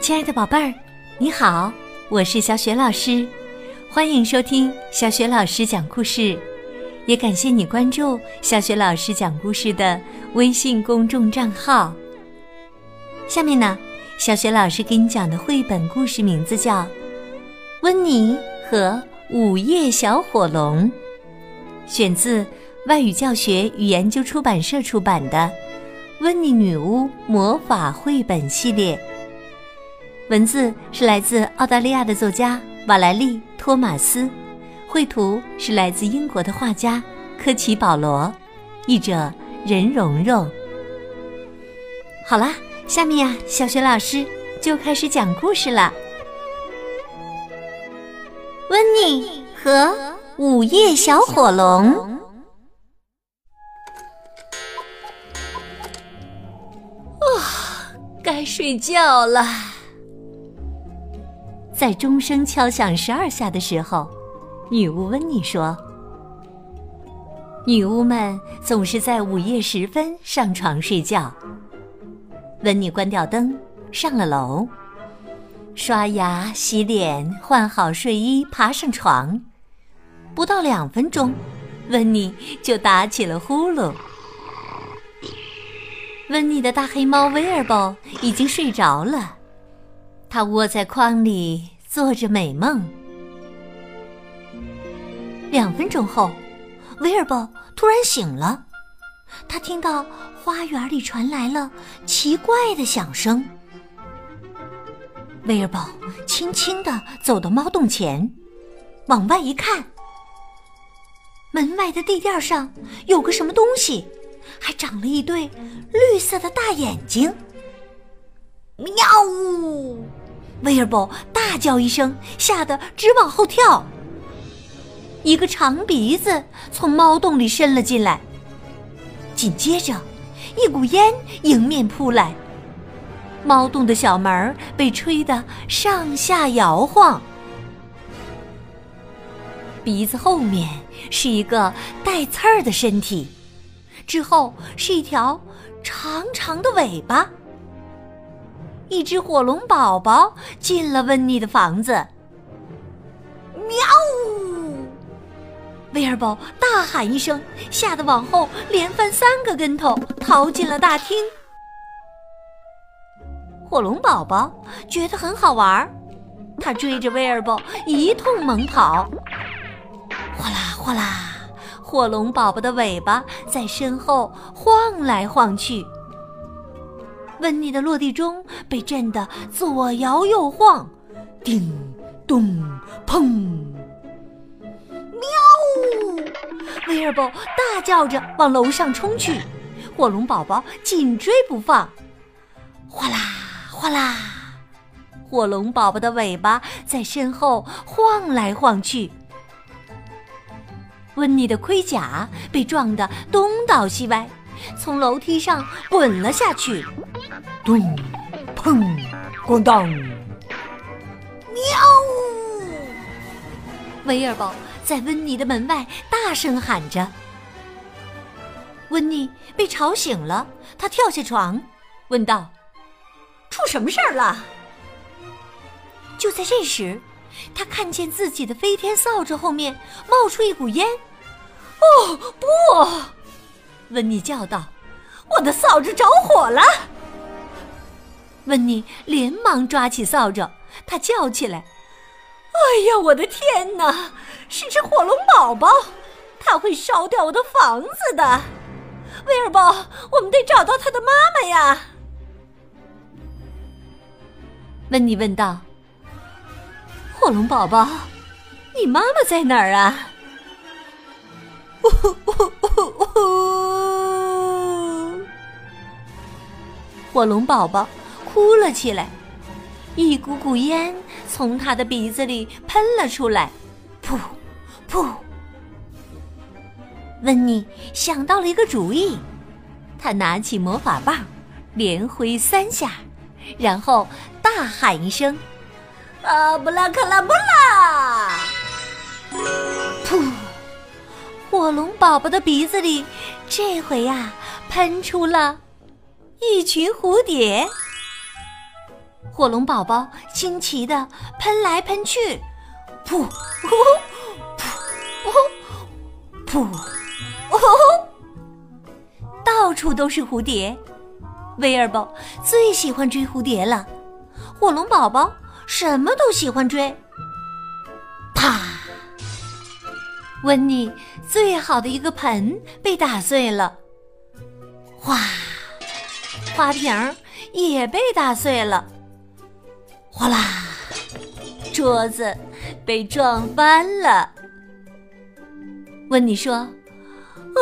亲爱的宝贝儿，你好，我是小雪老师，欢迎收听小雪老师讲故事，也感谢你关注小雪老师讲故事的微信公众账号。下面呢，小雪老师给你讲的绘本故事名字叫《温妮和午夜小火龙》，选自外语教学与研究出版社出版的《温妮女巫魔法绘本系列》。文字是来自澳大利亚的作家瓦莱丽·托马斯，绘图是来自英国的画家科奇·保罗，译者任蓉蓉。好啦，下面呀，小雪老师就开始讲故事了。温妮和午夜小火龙。啊，该睡觉了。在钟声敲响十二下的时候，女巫温妮说：“女巫们总是在午夜时分上床睡觉。”温妮关掉灯，上了楼，刷牙、洗脸、换好睡衣，爬上床。不到两分钟，温妮就打起了呼噜。温妮的大黑猫威尔伯已经睡着了。它窝在筐里做着美梦。两分钟后，威尔伯突然醒了，他听到花园里传来了奇怪的响声。威尔伯轻轻地走到猫洞前，往外一看，门外的地垫上有个什么东西，还长了一对绿色的大眼睛。喵呜！威尔伯大叫一声，吓得直往后跳。一个长鼻子从猫洞里伸了进来，紧接着，一股烟迎面扑来。猫洞的小门被吹得上下摇晃。鼻子后面是一个带刺儿的身体，之后是一条长长的尾巴。一只火龙宝宝进了温妮的房子。喵！威尔伯大喊一声，吓得往后连翻三个跟头，逃进了大厅。火龙宝宝觉得很好玩，他追着威尔伯一通猛跑。哗啦哗啦，火龙宝宝的尾巴在身后晃来晃去。温妮的落地钟被震得左摇右晃，叮咚砰！喵！威尔伯大叫着往楼上冲去，火龙宝宝紧追不放。哗啦哗啦，火龙宝宝的尾巴在身后晃来晃去。温妮的盔甲被撞得东倒西歪，从楼梯上滚了下去。咚，砰，咣当！喵！威尔伯在温妮的门外大声喊着。温妮被吵醒了，她跳下床，问道：“出什么事儿了？”就在这时，她看见自己的飞天扫帚后面冒出一股烟。“哦，不！”温妮叫道，“我的扫帚着火了！”温妮连忙抓起扫帚，她叫起来：“哎呀，我的天哪！是只火龙宝宝，它会烧掉我的房子的！威尔伯，我们得找到他的妈妈呀！”温妮问道：“火龙宝宝，你妈妈在哪儿啊？”呜呜呜呜！火龙宝宝。哭了起来，一股股烟从他的鼻子里喷了出来，噗，噗。温妮想到了一个主意，他拿起魔法棒，连挥三下，然后大喊一声：“啊，布拉克拉布拉！”噗，火龙宝宝的鼻子里这回呀，喷出了一群蝴蝶。火龙宝宝惊奇的喷来喷去，噗噗噗噗噗，到处都是蝴蝶。威尔伯最喜欢追蝴蝶了，火龙宝宝什么都喜欢追。啪！温妮最好的一个盆被打碎了，哗！花瓶也被打碎了。哗啦！桌子被撞翻了。温妮说：“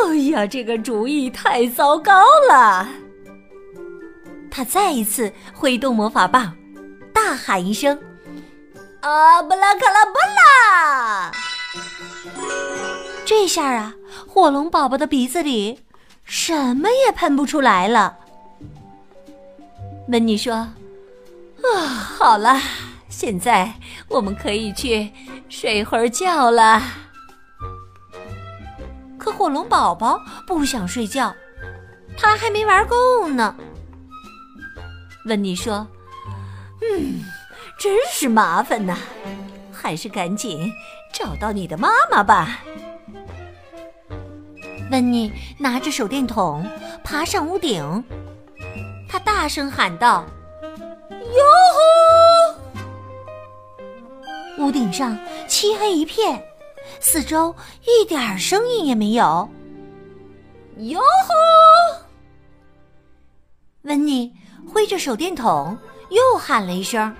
哎呀，这个主意太糟糕了！”他再一次挥动魔法棒，大喊一声：“啊，布拉卡拉布拉！”这下啊，火龙宝宝的鼻子里什么也喷不出来了。温妮说。啊，好了，现在我们可以去睡会儿觉了。可火龙宝宝不想睡觉，他还没玩够呢。温妮说：“嗯，真是麻烦呐，还是赶紧找到你的妈妈吧。”温妮拿着手电筒爬上屋顶，他大声喊道。哟吼！屋顶上漆黑一片，四周一点声音也没有。哟吼！温妮挥着手电筒又喊了一声。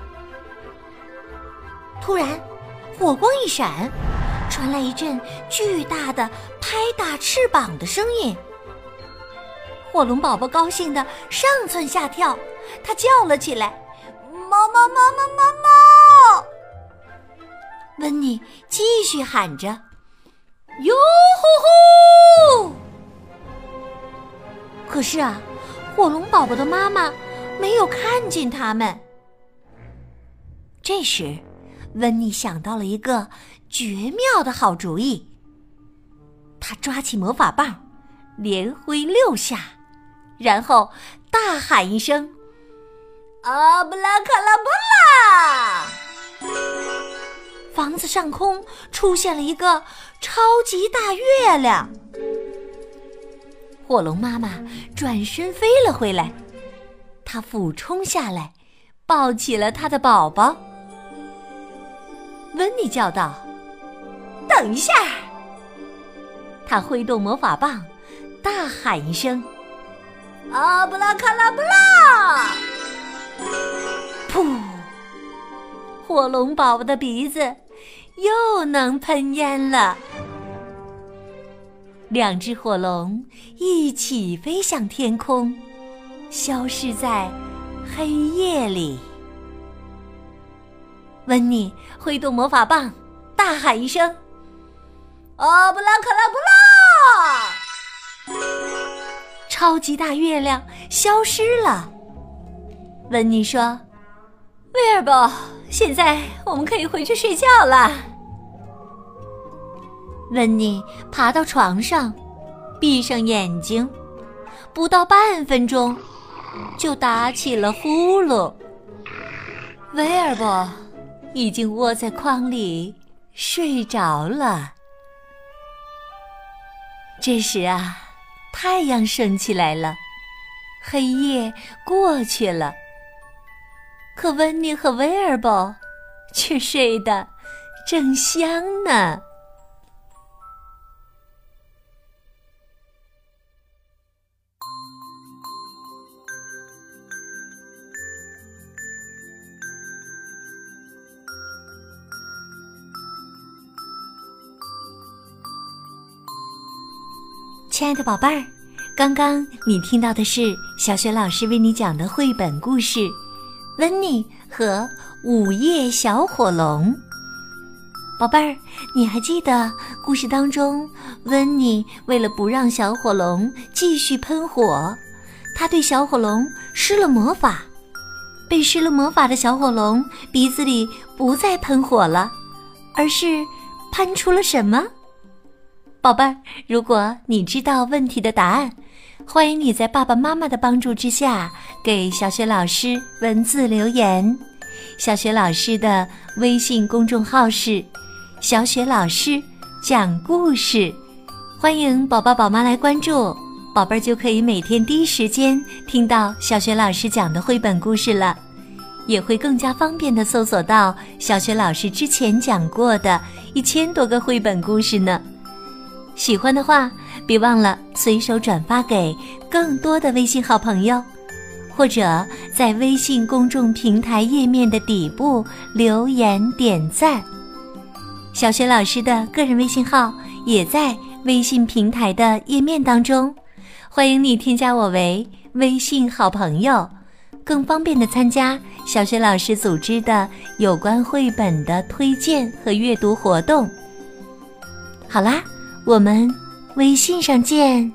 突然，火光一闪，传来一阵巨大的拍打翅膀的声音。火龙宝宝高兴的上蹿下跳，他叫了起来。猫猫猫猫猫猫！温妮继续喊着：“哟吼吼！”可是啊，火龙宝宝的妈妈没有看见他们。这时，温妮想到了一个绝妙的好主意。他抓起魔法棒，连挥六下，然后大喊一声。阿布拉卡拉布拉！房子上空出现了一个超级大月亮。火龙妈妈转身飞了回来，她俯冲下来，抱起了她的宝宝。温妮叫道：“等一下！”她挥动魔法棒，大喊一声：“阿布拉卡拉布拉！”噗！火龙宝宝的鼻子又能喷烟了。两只火龙一起飞向天空，消失在黑夜里。温妮挥动魔法棒，大喊一声：“阿布拉卡拉布拉！”超级大月亮消失了。温妮说。威尔伯，现在我们可以回去睡觉了。温妮爬到床上，闭上眼睛，不到半分钟，就打起了呼噜。威尔伯已经窝在筐里睡着了。这时啊，太阳升起来了，黑夜过去了。可温妮和威尔伯却睡得正香呢。亲爱的宝贝儿，刚刚你听到的是小雪老师为你讲的绘本故事。温妮和午夜小火龙，宝贝儿，你还记得故事当中，温妮为了不让小火龙继续喷火，他对小火龙施了魔法。被施了魔法的小火龙鼻子里不再喷火了，而是喷出了什么？宝贝儿，如果你知道问题的答案，欢迎你在爸爸妈妈的帮助之下给小雪老师文字留言。小雪老师的微信公众号是“小雪老师讲故事”，欢迎宝宝宝妈来关注，宝贝儿就可以每天第一时间听到小雪老师讲的绘本故事了。也会更加方便的搜索到小学老师之前讲过的一千多个绘本故事呢。喜欢的话，别忘了随手转发给更多的微信好朋友，或者在微信公众平台页面的底部留言点赞。小雪老师的个人微信号也在微信平台的页面当中，欢迎你添加我为微信好朋友。更方便的参加小雪老师组织的有关绘本的推荐和阅读活动。好啦，我们微信上见。